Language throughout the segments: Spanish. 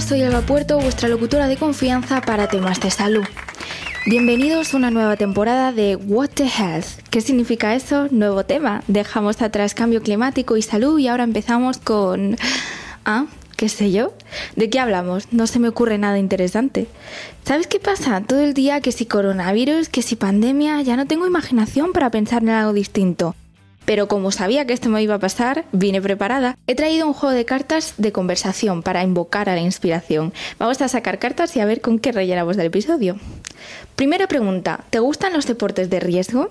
Soy Alba Puerto, vuestra locutora de confianza para temas de salud. Bienvenidos a una nueva temporada de What the Health. ¿Qué significa eso? Nuevo tema. Dejamos atrás cambio climático y salud y ahora empezamos con... Ah, qué sé yo. ¿De qué hablamos? No se me ocurre nada interesante. ¿Sabes qué pasa? Todo el día que si coronavirus, que si pandemia, ya no tengo imaginación para pensar en algo distinto. Pero como sabía que esto me iba a pasar, vine preparada. He traído un juego de cartas de conversación para invocar a la inspiración. Vamos a sacar cartas y a ver con qué rellenamos del episodio. Primera pregunta, ¿te gustan los deportes de riesgo?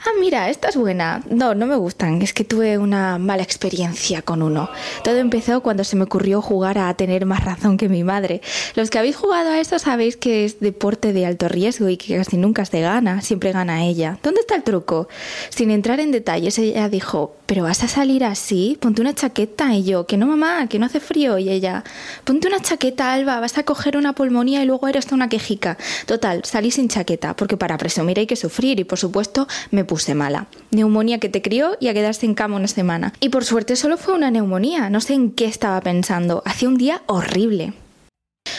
Ah, mira, esta es buena. No, no me gustan. Es que tuve una mala experiencia con uno. Todo empezó cuando se me ocurrió jugar a tener más razón que mi madre. Los que habéis jugado a esto sabéis que es deporte de alto riesgo y que casi nunca se gana, siempre gana ella. ¿Dónde está el truco? Sin entrar en detalles, ella dijo, ¿pero vas a salir así? Ponte una chaqueta. Y yo, que no mamá, que no hace frío. Y ella, ponte una chaqueta, Alba, vas a coger una pulmonía y luego eres una quejica. Total, salí sin chaqueta, porque para presumir hay que sufrir y por supuesto me puse mala. Neumonía que te crió y a quedarse en cama una semana. Y por suerte solo fue una neumonía, no sé en qué estaba pensando. Hacía un día horrible.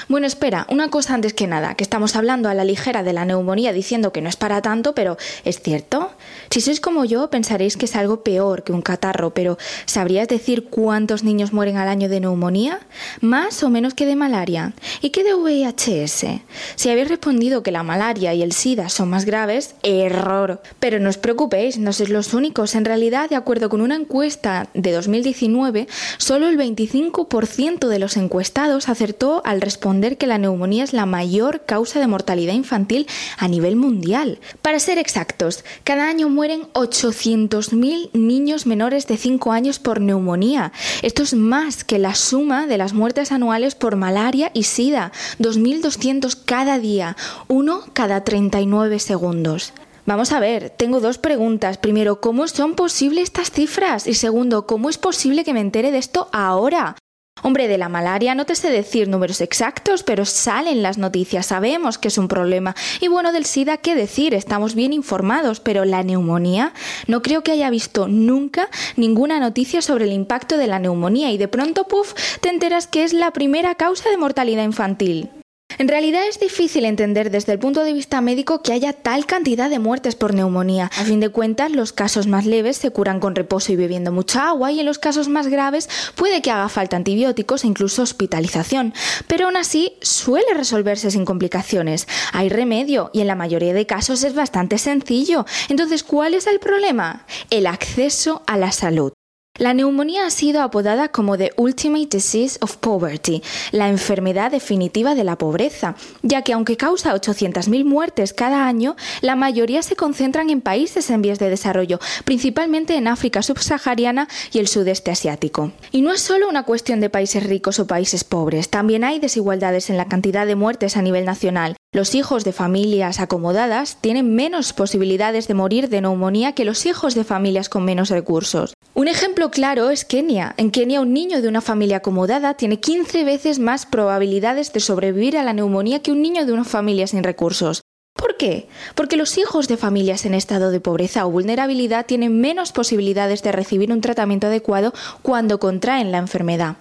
Bueno, espera, una cosa antes que nada, que estamos hablando a la ligera de la neumonía diciendo que no es para tanto, pero ¿es cierto? Si sois como yo, pensaréis que es algo peor que un catarro, pero ¿sabrías decir cuántos niños mueren al año de neumonía? ¿Más o menos que de malaria? ¿Y qué de VIHS? Si habéis respondido que la malaria y el SIDA son más graves, error. Pero no os preocupéis, no sois los únicos. En realidad, de acuerdo con una encuesta de 2019, solo el 25% de los encuestados acertó al responder que la neumonía es la mayor causa de mortalidad infantil a nivel mundial. Para ser exactos, cada año mueren 800.000 niños menores de 5 años por neumonía. Esto es más que la suma de las muertes anuales por malaria y sida, 2.200 cada día, uno cada 39 segundos. Vamos a ver, tengo dos preguntas. Primero, ¿cómo son posibles estas cifras? Y segundo, ¿cómo es posible que me entere de esto ahora? Hombre, de la malaria no te sé decir números exactos, pero salen las noticias, sabemos que es un problema. Y bueno, del SIDA, ¿qué decir? Estamos bien informados, pero la neumonía, no creo que haya visto nunca ninguna noticia sobre el impacto de la neumonía y de pronto, puff, te enteras que es la primera causa de mortalidad infantil. En realidad es difícil entender desde el punto de vista médico que haya tal cantidad de muertes por neumonía. A fin de cuentas, los casos más leves se curan con reposo y bebiendo mucha agua y en los casos más graves puede que haga falta antibióticos e incluso hospitalización. Pero aún así suele resolverse sin complicaciones. Hay remedio y en la mayoría de casos es bastante sencillo. Entonces, ¿cuál es el problema? El acceso a la salud. La neumonía ha sido apodada como The Ultimate Disease of Poverty, la enfermedad definitiva de la pobreza, ya que aunque causa 800.000 muertes cada año, la mayoría se concentran en países en vías de desarrollo, principalmente en África subsahariana y el sudeste asiático. Y no es solo una cuestión de países ricos o países pobres, también hay desigualdades en la cantidad de muertes a nivel nacional. Los hijos de familias acomodadas tienen menos posibilidades de morir de neumonía que los hijos de familias con menos recursos. Un ejemplo claro es Kenia. En Kenia un niño de una familia acomodada tiene 15 veces más probabilidades de sobrevivir a la neumonía que un niño de una familia sin recursos. ¿Por qué? Porque los hijos de familias en estado de pobreza o vulnerabilidad tienen menos posibilidades de recibir un tratamiento adecuado cuando contraen la enfermedad.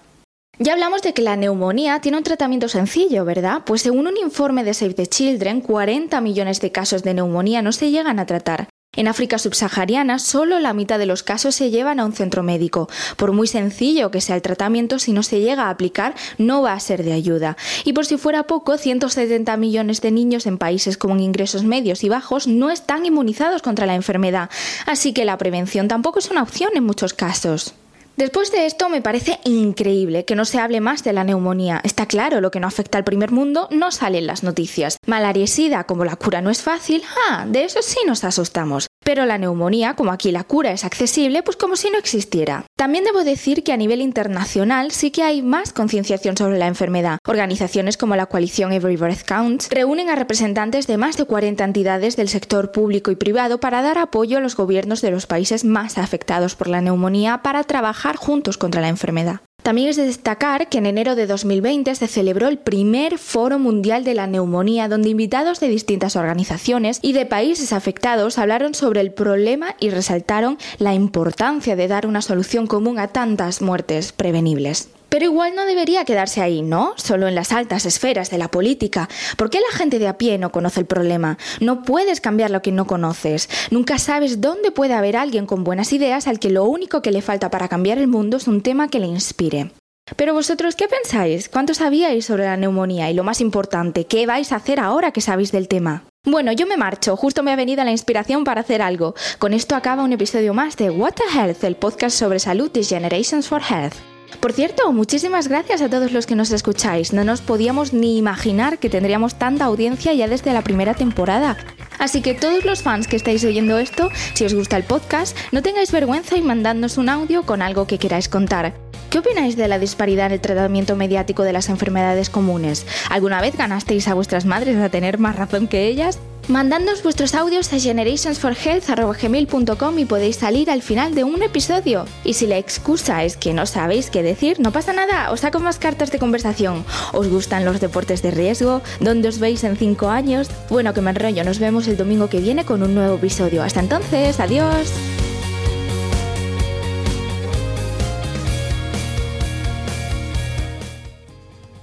Ya hablamos de que la neumonía tiene un tratamiento sencillo, ¿verdad? Pues según un informe de Save the Children, 40 millones de casos de neumonía no se llegan a tratar. En África subsahariana, solo la mitad de los casos se llevan a un centro médico. Por muy sencillo que sea el tratamiento, si no se llega a aplicar, no va a ser de ayuda. Y por si fuera poco, 170 millones de niños en países con ingresos medios y bajos no están inmunizados contra la enfermedad. Así que la prevención tampoco es una opción en muchos casos. Después de esto me parece increíble que no se hable más de la neumonía. Está claro, lo que no afecta al primer mundo no sale en las noticias. Malaria y sida, como la cura no es fácil, ah, de eso sí nos asustamos. Pero la neumonía, como aquí la cura es accesible, pues como si no existiera. También debo decir que a nivel internacional sí que hay más concienciación sobre la enfermedad. Organizaciones como la coalición Every Breath Counts reúnen a representantes de más de 40 entidades del sector público y privado para dar apoyo a los gobiernos de los países más afectados por la neumonía para trabajar juntos contra la enfermedad. También es de destacar que en enero de 2020 se celebró el primer Foro Mundial de la Neumonía, donde invitados de distintas organizaciones y de países afectados hablaron sobre el problema y resaltaron la importancia de dar una solución común a tantas muertes prevenibles. Pero igual no debería quedarse ahí, ¿no? Solo en las altas esferas de la política. ¿Por qué la gente de a pie no conoce el problema? No puedes cambiar lo que no conoces. Nunca sabes dónde puede haber alguien con buenas ideas al que lo único que le falta para cambiar el mundo es un tema que le inspire. Pero vosotros, ¿qué pensáis? ¿Cuánto sabíais sobre la neumonía? Y lo más importante, ¿qué vais a hacer ahora que sabéis del tema? Bueno, yo me marcho, justo me ha venido la inspiración para hacer algo. Con esto acaba un episodio más de What the Health, el podcast sobre salud de Generations for Health. Por cierto, muchísimas gracias a todos los que nos escucháis. No nos podíamos ni imaginar que tendríamos tanta audiencia ya desde la primera temporada. Así que todos los fans que estáis oyendo esto, si os gusta el podcast, no tengáis vergüenza y mandadnos un audio con algo que queráis contar. ¿Qué opináis de la disparidad en el tratamiento mediático de las enfermedades comunes? ¿Alguna vez ganasteis a vuestras madres a tener más razón que ellas? Mandadnos vuestros audios a generationsforhealth.com y podéis salir al final de un episodio. Y si la excusa es que no sabéis qué decir, no pasa nada, os saco más cartas de conversación. ¿Os gustan los deportes de riesgo? ¿Dónde os veis en 5 años? Bueno, que me enrollo, nos vemos el domingo que viene con un nuevo episodio. Hasta entonces, adiós.